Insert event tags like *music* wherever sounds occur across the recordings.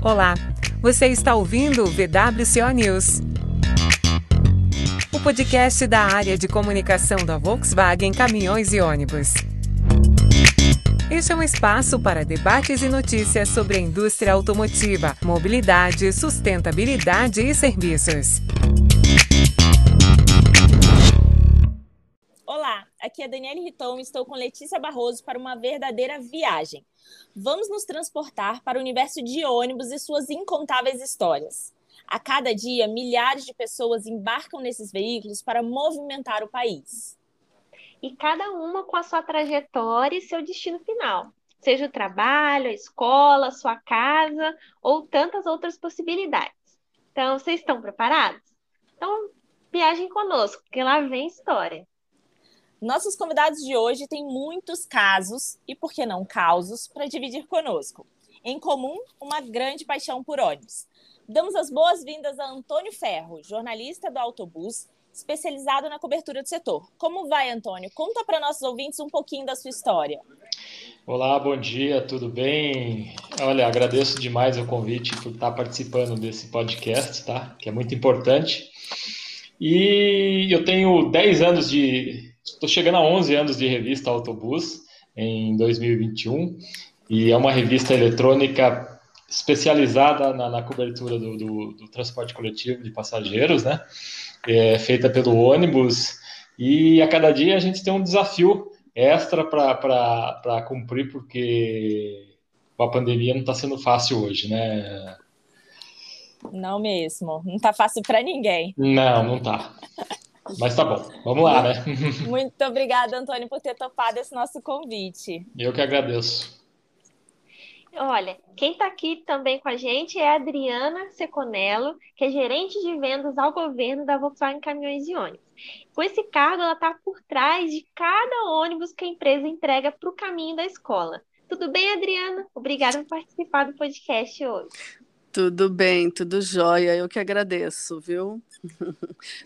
Olá, você está ouvindo o VWCO News. O podcast da área de comunicação da Volkswagen Caminhões e Ônibus. Este é um espaço para debates e notícias sobre a indústria automotiva, mobilidade, sustentabilidade e serviços. Aqui é Daniele Riton estou com Letícia Barroso para uma verdadeira viagem. Vamos nos transportar para o universo de ônibus e suas incontáveis histórias. A cada dia, milhares de pessoas embarcam nesses veículos para movimentar o país. E cada uma com a sua trajetória e seu destino final, seja o trabalho, a escola, a sua casa ou tantas outras possibilidades. Então, vocês estão preparados? Então, viajem conosco, porque lá vem história. Nossos convidados de hoje têm muitos casos e, por que não, causos para dividir conosco. Em comum, uma grande paixão por ônibus. Damos as boas-vindas a Antônio Ferro, jornalista do Autobus, especializado na cobertura do setor. Como vai, Antônio? Conta para nossos ouvintes um pouquinho da sua história. Olá, bom dia, tudo bem? Olha, agradeço demais o convite por estar participando desse podcast, tá? Que é muito importante. E eu tenho 10 anos de Estou chegando a 11 anos de revista Autobus em 2021 e é uma revista eletrônica especializada na, na cobertura do, do, do, transporte coletivo de passageiros, né? É feita pelo ônibus e a cada dia a gente tem um desafio extra para cumprir porque a pandemia não está sendo fácil hoje, né? Não mesmo, não está fácil para ninguém. Não, não está. Mas tá bom, vamos lá, né? *laughs* Muito obrigada, Antônio, por ter topado esse nosso convite. Eu que agradeço. Olha, quem está aqui também com a gente é a Adriana Seconello, que é gerente de vendas ao governo da Volkswagen Caminhões e Ônibus. Com esse cargo, ela está por trás de cada ônibus que a empresa entrega para o caminho da escola. Tudo bem, Adriana? Obrigada por participar do podcast hoje. Tudo bem, tudo jóia. Eu que agradeço, viu?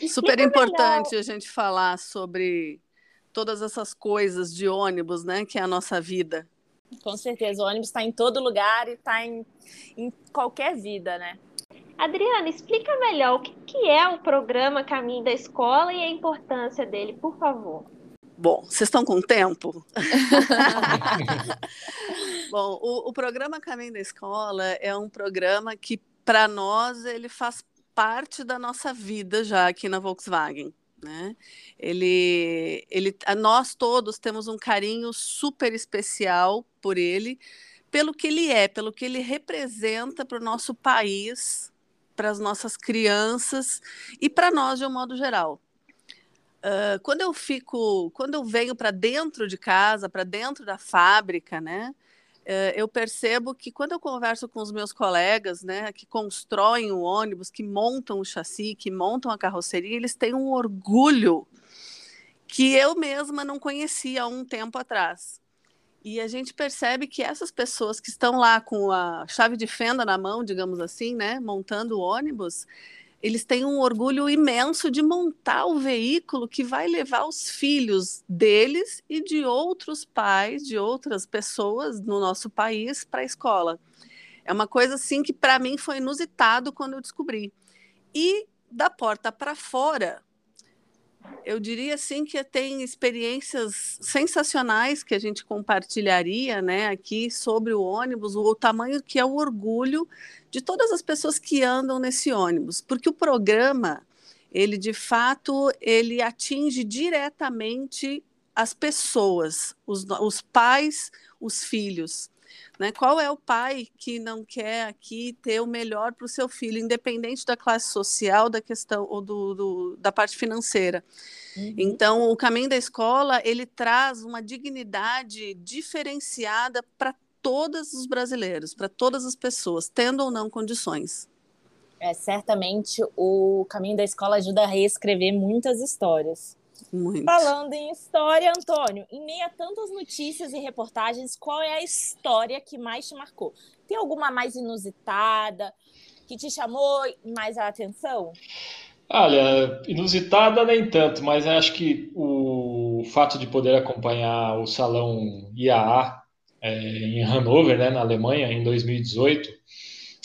Super importante a gente falar sobre todas essas coisas de ônibus, né? Que é a nossa vida. Com certeza, o ônibus está em todo lugar e está em, em qualquer vida, né? Adriana, explica melhor o que, que é o programa Caminho da Escola e a importância dele, por favor. Bom, vocês estão com tempo? *laughs* Bom, o, o, programa Caminho da Escola é um programa que, para nós, ele faz parte da nossa vida já aqui na Volkswagen. Né? Ele, ele, nós todos temos um carinho super especial por ele, pelo que ele é, pelo que ele representa para o nosso país, para as nossas crianças e para nós de um modo geral. Uh, quando eu fico, quando eu venho para dentro de casa, para dentro da fábrica, né? Eu percebo que quando eu converso com os meus colegas, né, que constroem o ônibus, que montam o chassi, que montam a carroceria, eles têm um orgulho que eu mesma não conhecia há um tempo atrás. E a gente percebe que essas pessoas que estão lá com a chave de fenda na mão, digamos assim, né, montando o ônibus, eles têm um orgulho imenso de montar o veículo que vai levar os filhos deles e de outros pais, de outras pessoas no nosso país para a escola. É uma coisa assim que para mim foi inusitado quando eu descobri. E da porta para fora, eu diria assim que tem experiências sensacionais que a gente compartilharia, né, aqui sobre o ônibus, o, o tamanho que é o orgulho de todas as pessoas que andam nesse ônibus, porque o programa, ele de fato, ele atinge diretamente as pessoas, os, os pais, os filhos. Né? Qual é o pai que não quer aqui ter o melhor para o seu filho, independente da classe social, da questão ou do, do da parte financeira? Uhum. Então, o caminho da escola ele traz uma dignidade diferenciada para todos os brasileiros, para todas as pessoas, tendo ou não condições. É, certamente o caminho da escola ajuda a reescrever muitas histórias. Muito. Falando em história, Antônio, em meio a tantas notícias e reportagens, qual é a história que mais te marcou? Tem alguma mais inusitada que te chamou mais a atenção? Olha, inusitada nem tanto, mas acho que o fato de poder acompanhar o salão IAA é, em Hannover, né, na Alemanha, em 2018,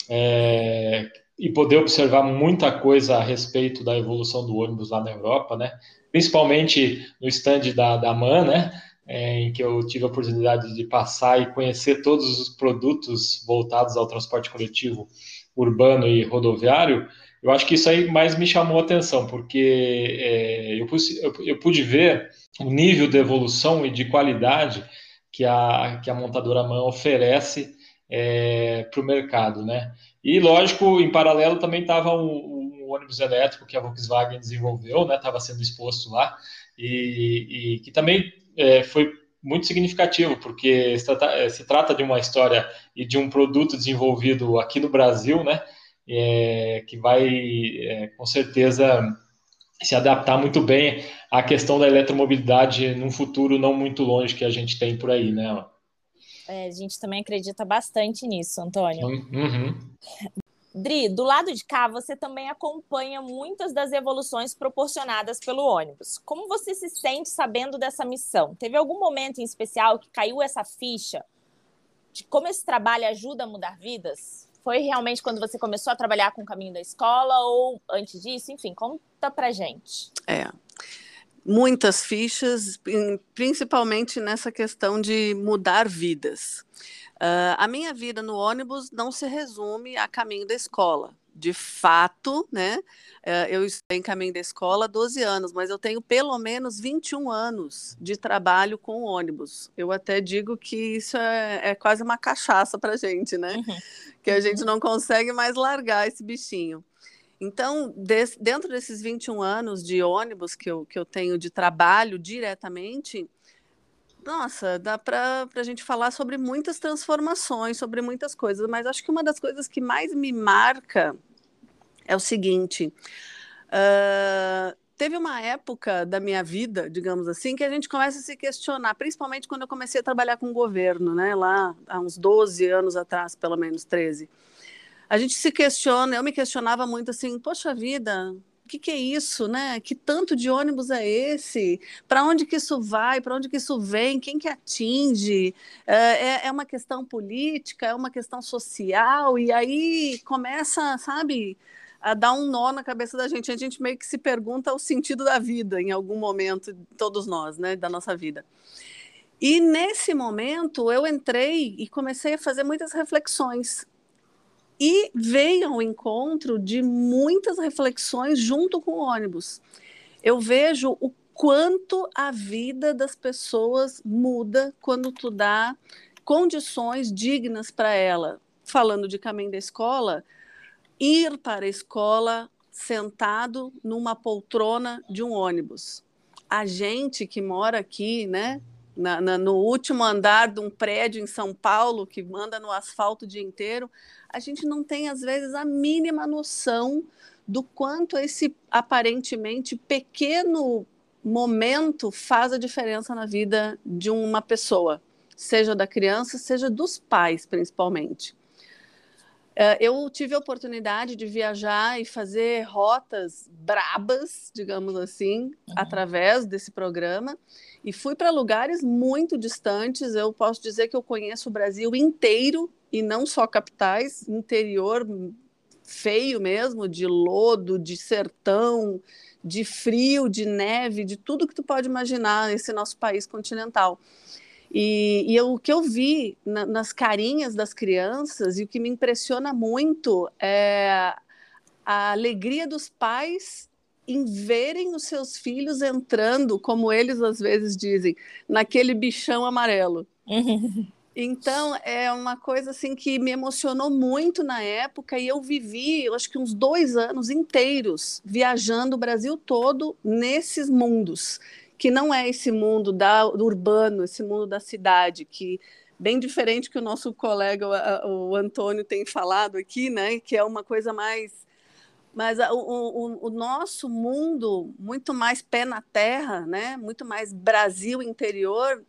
é, e poder observar muita coisa a respeito da evolução do ônibus lá na Europa, né? Principalmente no stand da, da MAN, né? É, em que eu tive a oportunidade de passar e conhecer todos os produtos voltados ao transporte coletivo urbano e rodoviário, eu acho que isso aí mais me chamou a atenção, porque é, eu, pude, eu, eu, pude ver o nível de evolução e de qualidade que a, que a montadora MAN oferece é, para o mercado, né? E, lógico, em paralelo também estava um, ônibus elétrico que a Volkswagen desenvolveu, né? Estava sendo exposto lá e, e que também é, foi muito significativo, porque se trata, é, se trata, de uma história e de um produto desenvolvido aqui no Brasil, né? É, que vai, é, com certeza, se adaptar muito bem à questão da eletromobilidade num futuro não muito longe que a gente tem por aí, né? É, a gente também acredita bastante nisso, Antônio. Uhum. Dri, do lado de cá, você também acompanha muitas das evoluções proporcionadas pelo ônibus. Como você se sente sabendo dessa missão? Teve algum momento em especial que caiu essa ficha de como esse trabalho ajuda a mudar vidas? Foi realmente quando você começou a trabalhar com o caminho da escola ou antes disso? Enfim, conta pra gente. É muitas fichas, principalmente nessa questão de mudar vidas. Uh, a minha vida no ônibus não se resume a caminho da escola. De fato, né? Uh, eu estou em caminho da escola há 12 anos, mas eu tenho pelo menos 21 anos de trabalho com ônibus. Eu até digo que isso é, é quase uma cachaça para gente, né? Uhum. Que a gente não consegue mais largar esse bichinho. Então, dentro desses 21 anos de ônibus que eu, que eu tenho de trabalho diretamente, nossa, dá para a gente falar sobre muitas transformações, sobre muitas coisas, mas acho que uma das coisas que mais me marca é o seguinte: uh, teve uma época da minha vida, digamos assim, que a gente começa a se questionar, principalmente quando eu comecei a trabalhar com o governo, né, lá há uns 12 anos atrás, pelo menos 13 a gente se questiona, eu me questionava muito assim, poxa vida, o que, que, é isso, né? Que tanto de ônibus é esse? Para onde que isso vai? Para onde que isso vem? Quem que atinge? É, é, é uma questão política? É uma questão social? E aí começa, sabe, a dar um nó na cabeça da gente. A gente meio que se pergunta o sentido da vida em algum momento, todos nós, né, da nossa vida. E nesse momento eu entrei e comecei a fazer muitas reflexões e veio ao encontro de muitas reflexões junto com o ônibus. Eu vejo o quanto a vida das pessoas muda quando tu dá condições dignas para ela. Falando de caminho da escola, ir para a escola sentado numa poltrona de um ônibus. A gente que mora aqui, né, na, na, no último andar de um prédio em São Paulo, que manda no asfalto o dia inteiro, a gente não tem, às vezes, a mínima noção do quanto esse aparentemente pequeno momento faz a diferença na vida de uma pessoa, seja da criança, seja dos pais, principalmente. É, eu tive a oportunidade de viajar e fazer rotas brabas, digamos assim, uhum. através desse programa, e fui para lugares muito distantes. Eu posso dizer que eu conheço o Brasil inteiro e não só capitais, interior feio mesmo, de lodo, de sertão, de frio, de neve, de tudo que tu pode imaginar nesse nosso país continental. E, e eu, o que eu vi na, nas carinhas das crianças e o que me impressiona muito é a alegria dos pais em verem os seus filhos entrando, como eles às vezes dizem, naquele bichão amarelo. *laughs* Então, é uma coisa assim que me emocionou muito na época e eu vivi, eu acho que uns dois anos inteiros viajando o Brasil todo nesses mundos que não é esse mundo da, do urbano, esse mundo da cidade, que bem diferente que o nosso colega, o, o Antônio, tem falado aqui, né? Que é uma coisa mais mas o, o, o, nosso mundo muito mais pé na terra, né? Muito mais Brasil interior.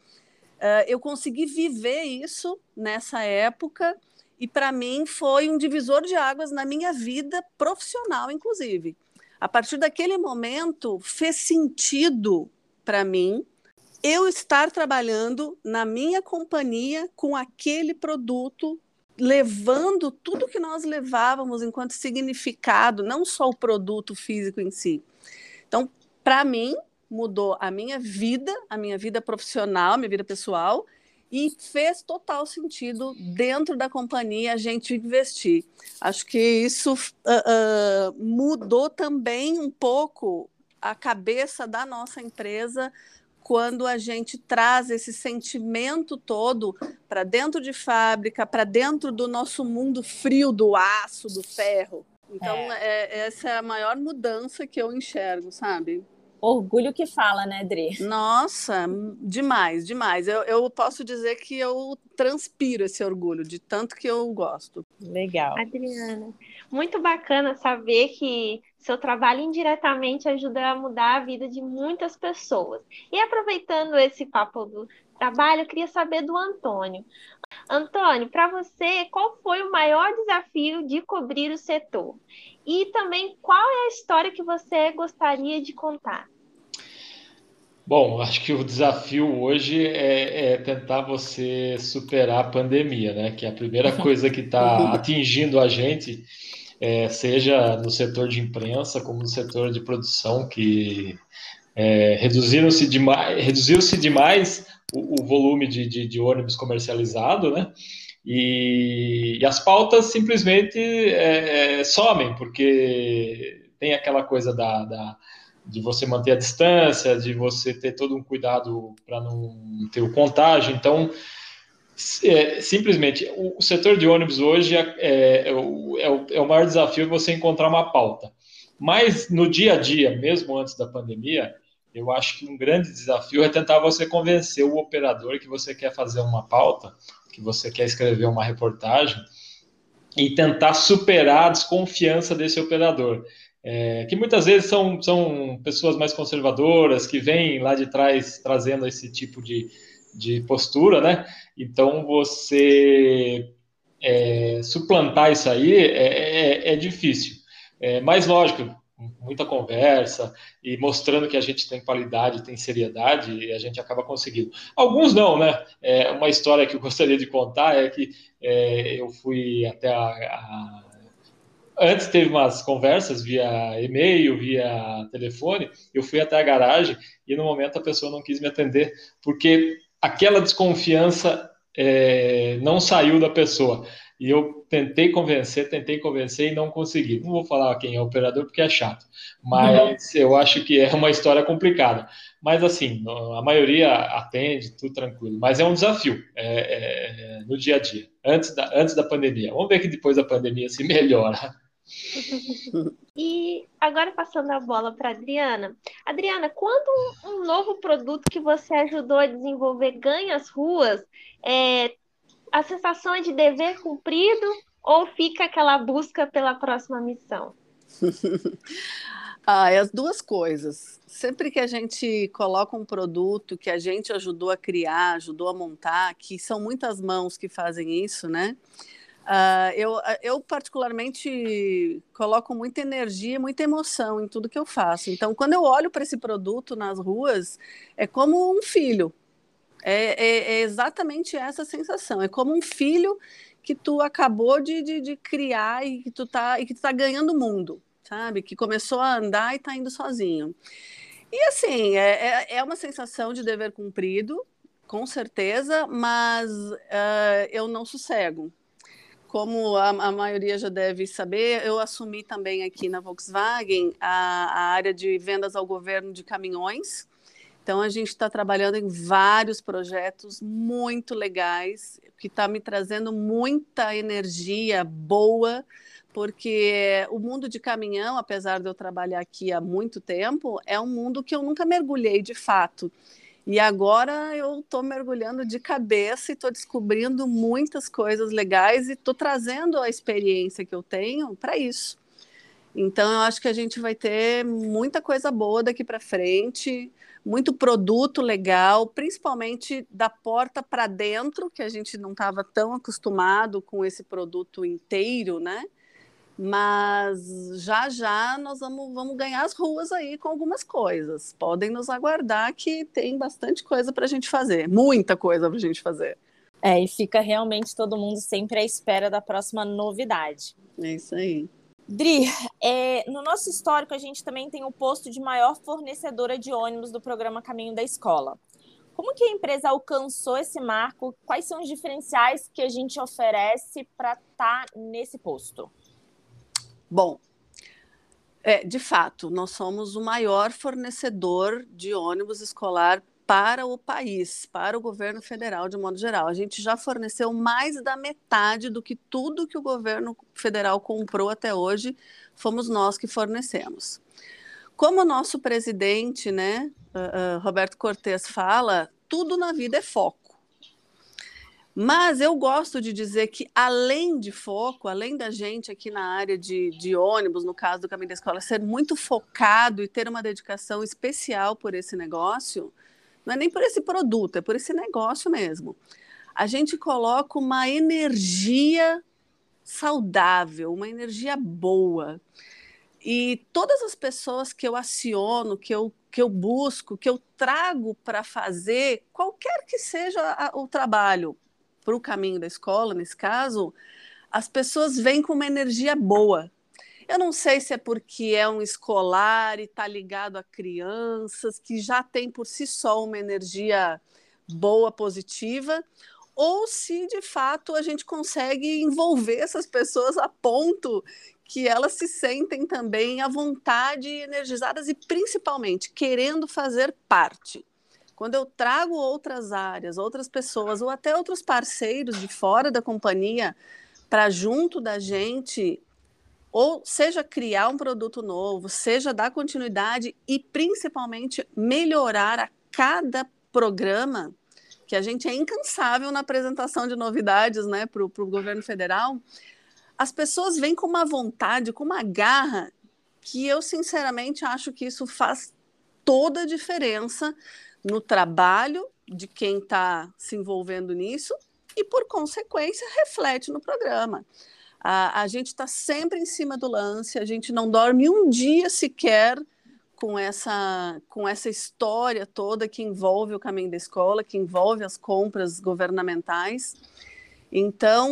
Uh, eu consegui viver isso nessa época e para mim foi um divisor de águas na minha vida profissional, inclusive. A partir daquele momento fez sentido para mim eu estar trabalhando na minha companhia com aquele produto levando tudo que nós levávamos enquanto significado, não só o produto físico em si. Então, para mim, mudou a minha vida, a minha vida profissional, a minha vida pessoal, e fez total sentido dentro da companhia a gente investir. Acho que isso uh, uh, mudou também um pouco a cabeça da nossa empresa quando a gente traz esse sentimento todo para dentro de fábrica, para dentro do nosso mundo frio do aço, do ferro. Então, é. É, essa é a maior mudança que eu enxergo, sabe? Orgulho que fala, né, Dri? Nossa, demais, demais. Eu, eu posso dizer que eu transpiro esse orgulho, de tanto que eu gosto. Legal. Adriana, muito bacana saber que seu trabalho indiretamente ajuda a mudar a vida de muitas pessoas. E aproveitando esse papo do trabalho, eu queria saber do Antônio. Antônio, para você, qual foi o maior desafio de cobrir o setor? E também, qual é a história que você gostaria de contar? Bom, acho que o desafio hoje é, é, tentar você superar a pandemia, né? Que é a primeira *laughs* coisa que está atingindo a gente, é, seja no setor de imprensa como no setor de produção, que é, reduziram-se demais, reduziu-se demais o, o volume de, de, de, ônibus comercializado, né? E, e as pautas simplesmente é, é, somem, porque tem aquela coisa da, da, de você manter a distância, de você ter todo um cuidado para não ter o contágio. Então, é, simplesmente, o, o, setor de ônibus hoje é, é, é, o, é, o, é o maior desafio você encontrar uma pauta. Mas no dia a dia, mesmo antes da pandemia, eu acho que um grande desafio é tentar você convencer o operador que você quer fazer uma pauta, que você quer escrever uma reportagem e tentar superar a desconfiança desse operador. É, que muitas vezes são, são pessoas mais conservadoras, que vêm lá de trás trazendo esse tipo de, de postura, né? Então, você é, suplantar isso aí é, é, é difícil. É, mas, lógico, muita conversa e mostrando que a gente tem qualidade, tem seriedade, e a gente acaba conseguindo. Alguns não, né? É, uma história que eu *laughs* gostaria de contar é que é, eu fui até a, a... Antes teve umas conversas via e-mail, via telefone, eu fui até a garagem e no momento a pessoa não quis me atender, porque aquela desconfiança é, não saiu da pessoa. E eu tentei convencer, tentei convencer e não consegui. Não vou falar quem é o operador porque é chato, mas uhum. eu acho que é uma história complicada. Mas assim, a maioria atende, tudo tranquilo. Mas é um desafio é, é, no dia a dia, antes da, antes da pandemia. Vamos ver que depois da pandemia se melhora. *laughs* E agora passando a bola para Adriana. Adriana, quando um novo produto que você ajudou a desenvolver ganha as ruas, é, a sensação é de dever cumprido ou fica aquela busca pela próxima missão? *laughs* ah, é as duas coisas. Sempre que a gente coloca um produto que a gente ajudou a criar, ajudou a montar, que são muitas mãos que fazem isso, né? Uh, eu, eu, particularmente, coloco muita energia, muita emoção em tudo que eu faço. Então, quando eu olho para esse produto nas ruas, é como um filho. É, é, é, exatamente essa sensação. É como um filho que tu acabou de, de, de criar e que tu tá e que tu tá ganhando o mundo, sabe? Que começou a andar e está indo sozinho. E assim, é, é, é, uma sensação de dever cumprido, com certeza, mas uh, eu não sossego. Como a, a, maioria já deve saber, eu assumi também aqui na Volkswagen a, a área de vendas ao governo de caminhões, então, a gente está trabalhando em vários projetos muito legais, que está me trazendo muita energia boa, porque o mundo de caminhão, apesar de eu trabalhar aqui há muito tempo, é um mundo que eu nunca mergulhei de fato. E agora eu estou mergulhando de cabeça e estou descobrindo muitas coisas legais e estou trazendo a experiência que eu tenho para isso. Então, eu acho que a gente vai ter muita coisa boa daqui para frente muito produto legal, principalmente da porta para dentro, que a gente não estava tão acostumado com esse produto inteiro, né? Mas já já nós vamos, vamos ganhar as ruas aí com algumas coisas. Podem nos aguardar que tem bastante coisa para a gente fazer, muita coisa para a gente fazer. É, e fica realmente todo mundo sempre à espera da próxima novidade. É isso aí. Dri, é, no nosso histórico, a gente também tem o posto de maior fornecedora de ônibus do programa Caminho da Escola. Como que a empresa alcançou esse marco? Quais são os diferenciais que a gente oferece para estar tá nesse posto? Bom, é, de fato, nós somos o maior fornecedor de ônibus escolar para o país, para o governo federal de modo geral. A gente já forneceu mais da metade do que tudo que o governo federal comprou até hoje, fomos nós que fornecemos. Como o nosso presidente, né, uh, uh, Roberto Cortes fala, tudo na vida é foco. Mas eu gosto de dizer que, além de foco, além da gente aqui na área de, de ônibus, no caso do caminho da escola, ser muito focado e ter uma dedicação especial por esse negócio, não é nem por esse produto, é por esse negócio mesmo. A gente coloca uma energia saudável, uma energia boa. E todas as pessoas que eu aciono, que eu, que eu busco, que eu trago para fazer qualquer que seja a, o trabalho, para o caminho da escola, nesse caso, as pessoas vêm com uma energia boa. Eu não sei se é porque é um escolar e está ligado a crianças, que já tem por si só uma energia boa, positiva, ou se de fato a gente consegue envolver essas pessoas a ponto que elas se sentem também à vontade, energizadas e principalmente querendo fazer parte. Quando eu trago outras áreas, outras pessoas ou até outros parceiros de fora da companhia para junto da gente ou seja criar um produto novo, seja dar continuidade e principalmente melhorar a cada programa, que a gente é incansável na apresentação de novidades né, para o governo federal, as pessoas vêm com uma vontade, com uma garra, que eu sinceramente acho que isso faz toda a diferença no trabalho de quem está se envolvendo nisso e, por consequência, reflete no programa. A, a gente está sempre em cima do lance, a gente não dorme um dia sequer com essa, com essa história toda que envolve o caminho da escola, que envolve as compras governamentais. Então,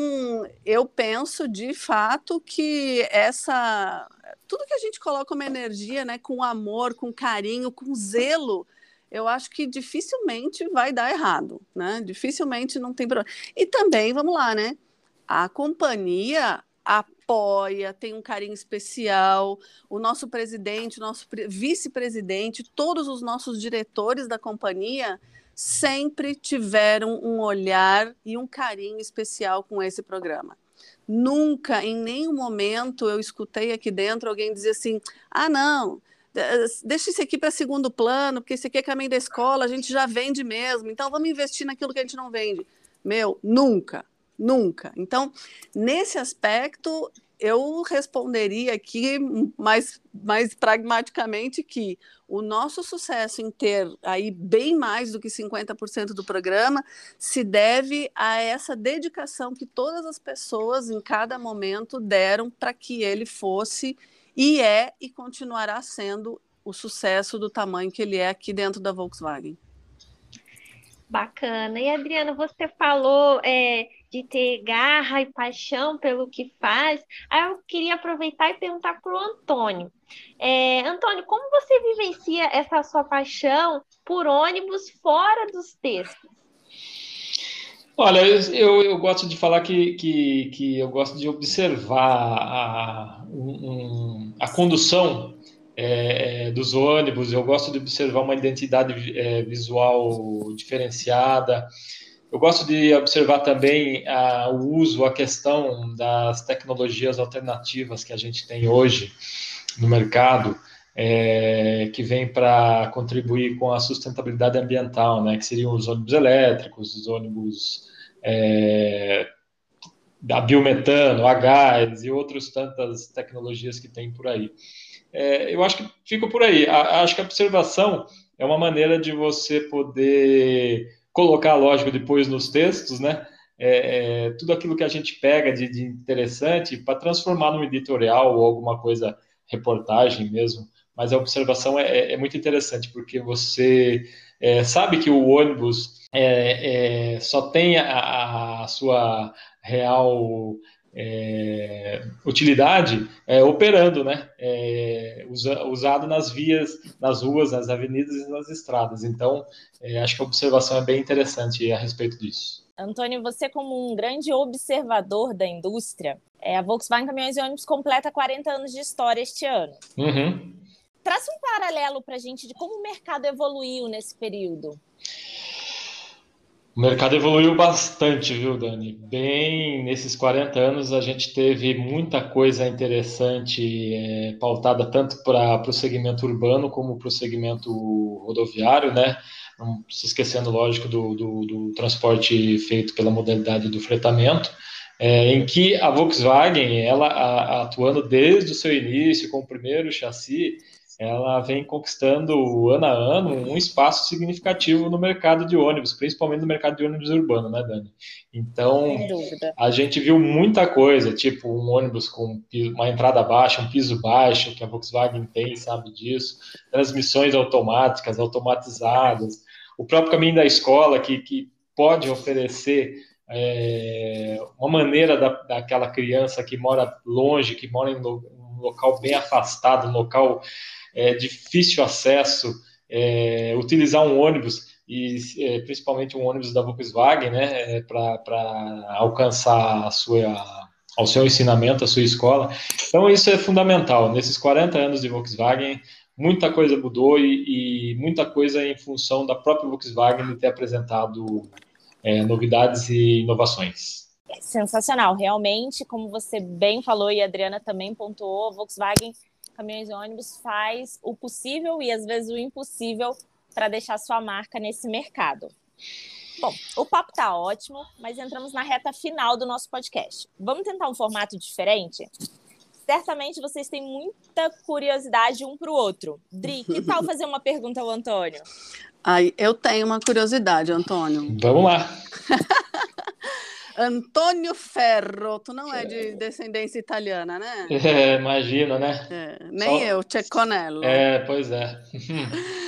eu penso de fato que essa tudo que a gente coloca uma energia, né, com amor, com carinho, com zelo, eu acho que dificilmente vai dar errado, né? Dificilmente não tem problema. E também, vamos lá, né? A companhia apoia, tem um carinho especial. O nosso presidente, o nosso vice-presidente, todos os nossos diretores da companhia sempre tiveram um olhar e um carinho especial com esse programa. Nunca, em nenhum momento, eu escutei aqui dentro alguém dizer assim: ah, não, deixa isso aqui para segundo plano, porque esse aqui é caminho da escola, a gente já vende mesmo, então vamos investir naquilo que a gente não vende. Meu, nunca, Nunca. Então, nesse aspecto, eu responderia aqui mais, mais pragmaticamente que o nosso sucesso em ter aí bem mais do que 50% do programa se deve a essa dedicação que todas as pessoas em cada momento deram para que ele fosse e é e continuará sendo o sucesso do tamanho que ele é aqui dentro da Volkswagen. Bacana. E Adriana, você falou é, de ter garra e paixão pelo que faz. Aí eu queria aproveitar e perguntar para o Antônio. É, Antônio, como você vivencia essa sua paixão por ônibus fora dos textos? Olha, eu, eu gosto de falar que, que, que eu gosto de observar a, um, a condução é, dos ônibus, eu gosto de observar uma identidade é, visual diferenciada. Eu gosto de observar também a, o uso, a questão das tecnologias alternativas que a gente tem hoje no mercado, é, que vem para contribuir com a sustentabilidade ambiental, né, que seriam os ônibus elétricos, os ônibus é, a biometano, a gás e outras tantas tecnologias que tem por aí é, eu acho que fico por aí. A, acho que a observação é uma maneira de você poder colocar, lógico, depois nos textos, né? É, é, tudo aquilo que a gente pega de, de interessante para transformar num editorial ou alguma coisa, reportagem mesmo, mas a observação é, é muito interessante, porque você é, sabe que o ônibus é, é, só tem a, a sua real é, utilidade é, operando, né? É, usa, usado nas vias, nas ruas, nas avenidas e nas estradas. Então, é, acho que a observação é bem interessante a respeito disso. Antônio, você como um grande observador da indústria, é, a Volkswagen Caminhões e Ônibus completa 40 anos de história este ano. Uhum. Traça um paralelo para a gente de como o mercado evoluiu nesse período. O mercado evoluiu bastante, viu, Dani? Bem, nesses 40 anos a gente teve muita coisa interessante é, pautada tanto para o segmento urbano como para o segmento rodoviário, né? Não se esquecendo, lógico, do, do, do transporte feito pela modalidade do fretamento. É, em que a Volkswagen, ela a, atuando desde o seu início com o primeiro chassi, ela vem conquistando ano a ano um espaço significativo no mercado de ônibus, principalmente no mercado de ônibus urbano, né, Dani? Então, a gente viu muita coisa, tipo um ônibus com uma entrada baixa, um piso baixo, que a Volkswagen tem, sabe disso, transmissões automáticas, automatizadas, o próprio caminho da escola, que, que pode oferecer é, uma maneira da, daquela criança que mora longe, que mora em um local bem afastado, um local é, difícil acesso, é, utilizar um ônibus e é, principalmente um ônibus da Volkswagen, né, é, para alcançar a sua ao seu ensinamento, a sua escola. Então isso é fundamental. Nesses 40 anos de Volkswagen, muita coisa mudou e, e muita coisa em função da própria Volkswagen ter apresentado é, novidades e inovações. Sensacional, realmente, como você bem falou e a Adriana também pontuou, a Volkswagen Caminhões e Ônibus faz o possível e às vezes o impossível para deixar sua marca nesse mercado. Bom, o papo tá ótimo, mas entramos na reta final do nosso podcast. Vamos tentar um formato diferente? Certamente vocês têm muita curiosidade um para o outro. Dri, que *laughs* tal fazer uma pergunta ao Antônio? Ai, eu tenho uma curiosidade, Antônio. Vamos lá. *laughs* Antônio Ferro, tu não é de descendência italiana, né? É, imagina, né? É, nem Só... eu, Ceconello. É, pois é. *laughs*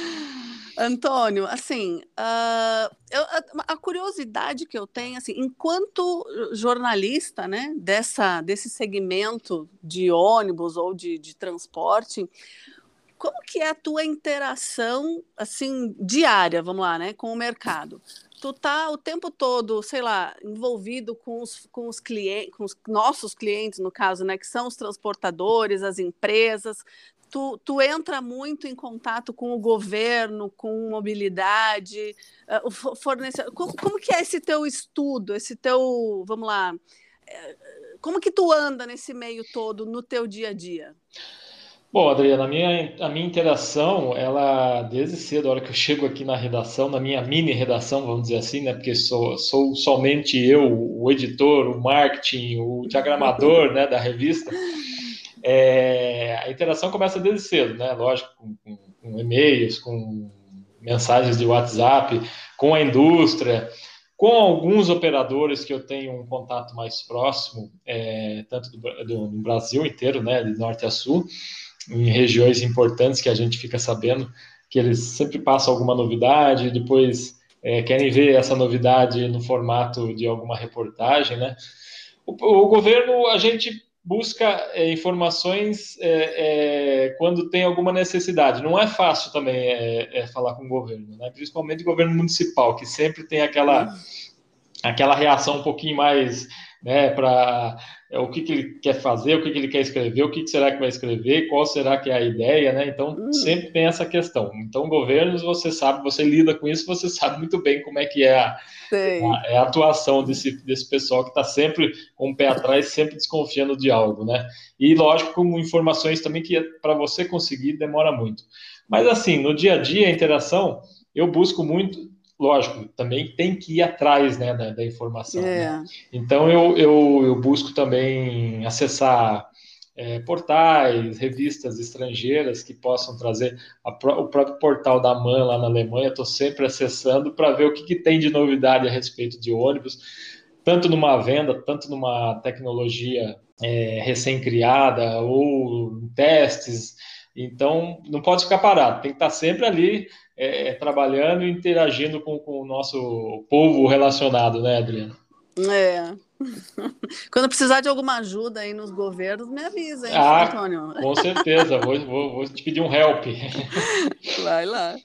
Antônio, assim, uh, eu, a, a, curiosidade que eu tenho, assim, enquanto jornalista, né, dessa, desse segmento de ônibus ou de, de transporte, como que é a tua interação, assim, diária, vamos lá, né, com o mercado? Tu tá o tempo todo, sei lá, envolvido com os, com os clientes, com os nossos clientes, no caso, né, que são os transportadores, as empresas. Tu, tu entra muito em contato com o governo, com mobilidade, uh, o fornecedor. Como, como que é esse teu estudo, esse teu, vamos lá, eh, como que tu anda nesse meio todo no teu dia a dia? Bom, Adriana, a minha, a minha interação, ela, desde cedo, a hora que eu chego aqui na redação, na minha mini redação, vamos dizer assim, né, porque sou, sou somente eu, o editor, o marketing, o diagramador, né, da revista, é, a interação começa desde cedo, né, lógico, com, com, com e-mails, com mensagens de WhatsApp, com a indústria, com alguns operadores que eu tenho um contato mais próximo, é, tanto do, do, do Brasil inteiro, né, de norte a sul, em regiões importantes que a gente fica sabendo que eles sempre passam alguma novidade, depois é, querem ver essa novidade no formato de alguma reportagem, né? O, o governo, a gente busca é, informações é, é quando tem alguma necessidade. Não é fácil também é, é, falar com o governo, né? principalmente o governo municipal, que sempre tem aquela, aquela reação um pouquinho mais né, para é, o que, que, ele quer fazer, o que, que ele quer escrever, o que, que, será que vai escrever, qual será que é a ideia, né? Então, hum. sempre tem essa questão. Então, governos, você sabe, você lida com isso, você sabe muito bem como é que é a, a, é a atuação desse, desse pessoal que está sempre com o pé atrás, sempre desconfiando de algo, né? E, lógico, com informações também que para você conseguir demora muito. Mas, assim, no dia a dia, a interação, eu busco muito lógico, também tem que ir atrás né, da, da informação. É. Né? Então, eu, eu, eu, busco também acessar é, portais, revistas estrangeiras que possam trazer a, o próprio portal da MAN lá na Alemanha. Estou sempre acessando para ver o que, que tem de novidade a respeito de ônibus, tanto numa venda, tanto numa tecnologia é, recém-criada ou testes Então, não pode ficar parado, tem que estar sempre ali é, trabalhando e interagindo com, com o nosso povo relacionado, né, Adriana? É. *laughs* Quando precisar de alguma ajuda aí nos governos, me avisa, hein, ah, Antônio? Com certeza, vou, vou, vou te pedir um help. *laughs* Vai lá.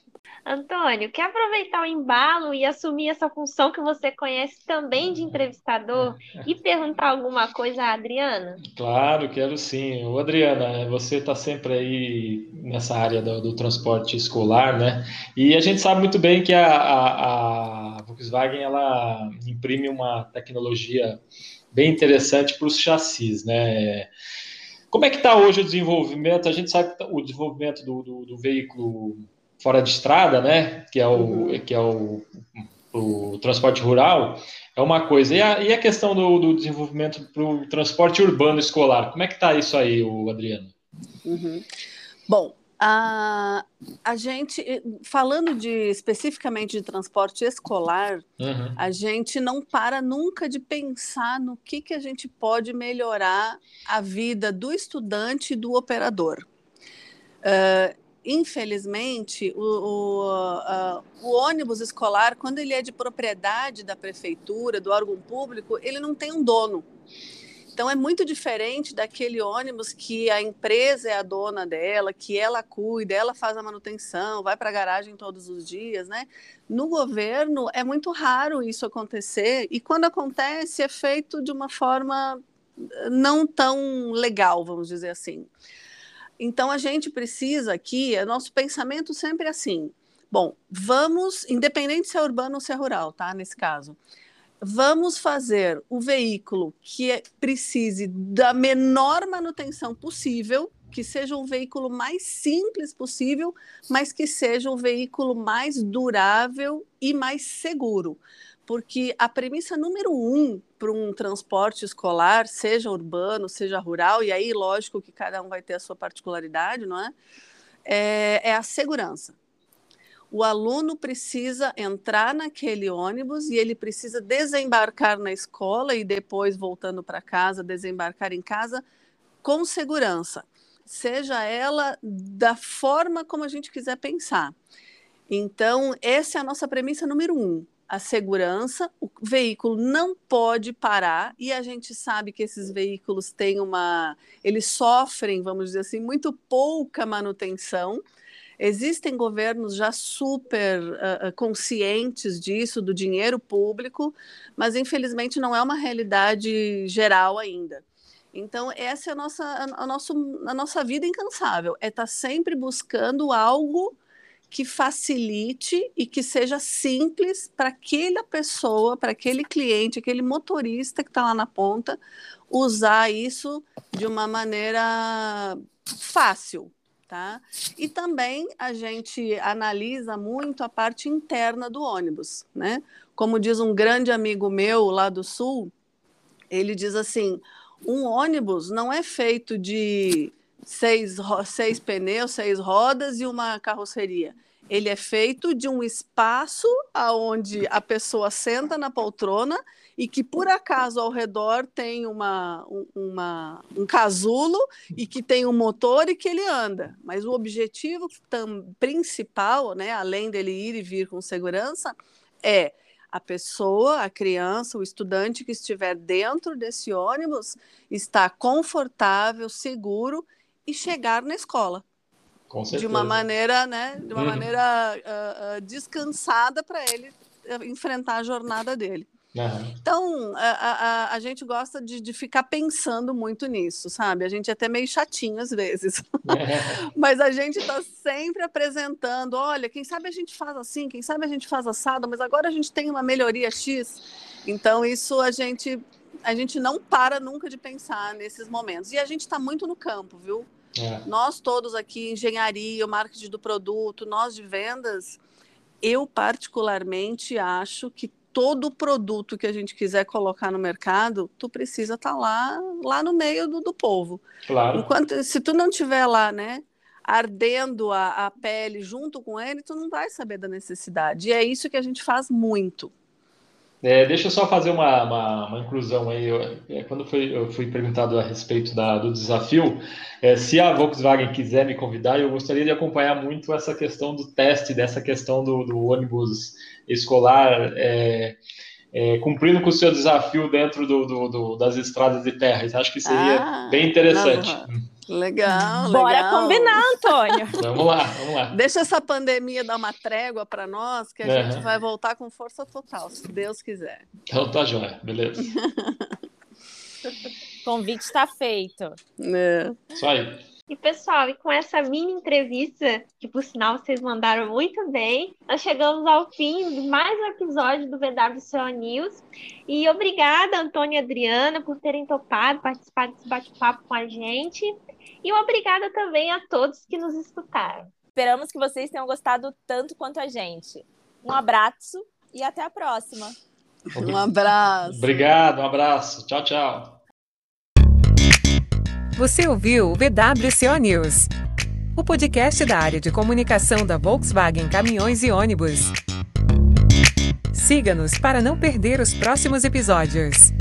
Antônio, quer aproveitar o embalo e assumir essa função que você conhece também de entrevistador e perguntar alguma coisa à Adriana? Claro, quero sim. Ô, Adriana, você está sempre aí nessa área do, do, transporte escolar, né? E a gente sabe muito bem que a, a, a Volkswagen ela imprime uma tecnologia bem interessante para os chassis, né? Como é que está hoje o desenvolvimento? A gente sabe que tá, o desenvolvimento do, do, do veículo fora de estrada, né? Que é o, uhum. que é o, o transporte rural, é uma coisa. E a, e a questão do, do desenvolvimento para o transporte urbano escolar, como é que está isso aí, o Adriano? Uhum. Bom, a, a gente, falando de especificamente de transporte escolar, uhum. a gente não para nunca de pensar no que, que a gente pode melhorar a vida do estudante e do operador. Uh, infelizmente, o, o, uh, o, ônibus escolar, quando ele é de propriedade da prefeitura, do órgão público, ele não tem um dono. Então, é muito diferente daquele ônibus que a empresa é a dona dela, que ela cuida, ela faz a manutenção, vai para a garagem todos os dias, né? No governo, é muito raro isso acontecer, e quando acontece, é feito de uma forma não tão legal, vamos dizer assim. Então a gente precisa aqui, é nosso pensamento sempre assim. Bom, vamos, independente se é urbano ou se é rural, tá? Nesse caso, vamos fazer o veículo que é, precise da menor manutenção possível, que seja um veículo mais simples possível, mas que seja um veículo mais durável e mais seguro porque a premissa número um para um transporte escolar, seja urbano, seja rural, e aí, lógico que cada um vai ter a sua particularidade, não é? É, é a segurança. O aluno precisa entrar naquele ônibus e ele precisa desembarcar na escola e depois, voltando para casa, desembarcar em casa com segurança, seja ela da forma como a gente quiser pensar. Então, essa é a nossa premissa número um a segurança, o veículo não pode parar e a gente sabe que esses veículos têm uma, eles sofrem, vamos dizer assim, muito pouca manutenção. Existem governos já super uh, conscientes disso, do dinheiro público, mas infelizmente não é uma realidade geral ainda. Então, essa é a nossa, a, a, nosso, a nossa vida incansável, é estar tá sempre buscando algo que facilite e que seja simples para aquela pessoa, para aquele cliente, aquele motorista que está lá na ponta, usar isso de uma maneira fácil, tá? E também a gente analisa muito a parte interna do ônibus, né? Como diz um grande amigo meu lá do sul, ele diz assim: um ônibus não é feito de seis, seis pneus, seis rodas e uma carroceria. Ele é feito de um espaço aonde a pessoa senta na poltrona e que por acaso ao redor tem uma, uma, um casulo e que tem um motor e que ele anda. Mas o objetivo principal, né, além dele ir e vir com segurança, é a pessoa, a criança, o estudante que estiver dentro desse ônibus estar confortável, seguro e chegar na escola. De uma maneira, né? De uma uhum. maneira uh, uh, descansada para ele enfrentar a jornada dele. Uhum. Então, a, a, a, gente gosta de, de, ficar pensando muito nisso, sabe? A gente é até meio chatinho às vezes. *laughs* *laughs* mas a gente está sempre apresentando: olha, quem sabe a gente faz assim, quem sabe a gente faz assado, mas agora a gente tem uma melhoria X. Então, isso a gente, a gente não para nunca de pensar nesses momentos. E a gente está muito no campo, viu? É. Nós todos aqui, engenharia, o marketing do produto, nós de vendas, eu particularmente acho que todo produto que a gente quiser colocar no mercado, tu precisa estar tá lá, lá no meio do, do povo. Claro. Enquanto, se tu não tiver lá, né, ardendo a, a pele junto com ele, tu não vai saber da necessidade. E é isso que a gente faz muito. É, deixa eu só fazer uma, uma, uma inclusão aí. Eu, é, quando foi, eu fui perguntado a respeito da, do desafio, é, se a Volkswagen quiser me convidar, eu gostaria de acompanhar muito essa questão do teste, dessa questão do, do ônibus escolar, é, é cumprindo com o seu desafio dentro do, do, das estradas de terra. Acho que seria ah, bem interessante. Não, Legal, Bora legal. combinar, Antônio. *laughs* vamos lá, vamos lá. Deixa essa pandemia dar uma trégua para nós, que a uhum. gente vai voltar com força total, se Deus quiser. Então tá joia, beleza. *laughs* Convite está feito. É. Isso aí. E pessoal, e com essa mini entrevista, que por sinal vocês mandaram muito bem, nós chegamos ao fim de mais um episódio do VWCO News. E obrigada, Antônia e Adriana, por terem topado participar desse bate-papo com a gente. E obrigada também a todos que nos escutaram. Esperamos que vocês tenham gostado tanto quanto a gente. Um abraço e até a próxima. Um abraço. Obrigado, um abraço. Tchau, tchau. Você ouviu o VWCO News, o podcast da área de comunicação da Volkswagen Caminhões e Ônibus. Siga-nos para não perder os próximos episódios.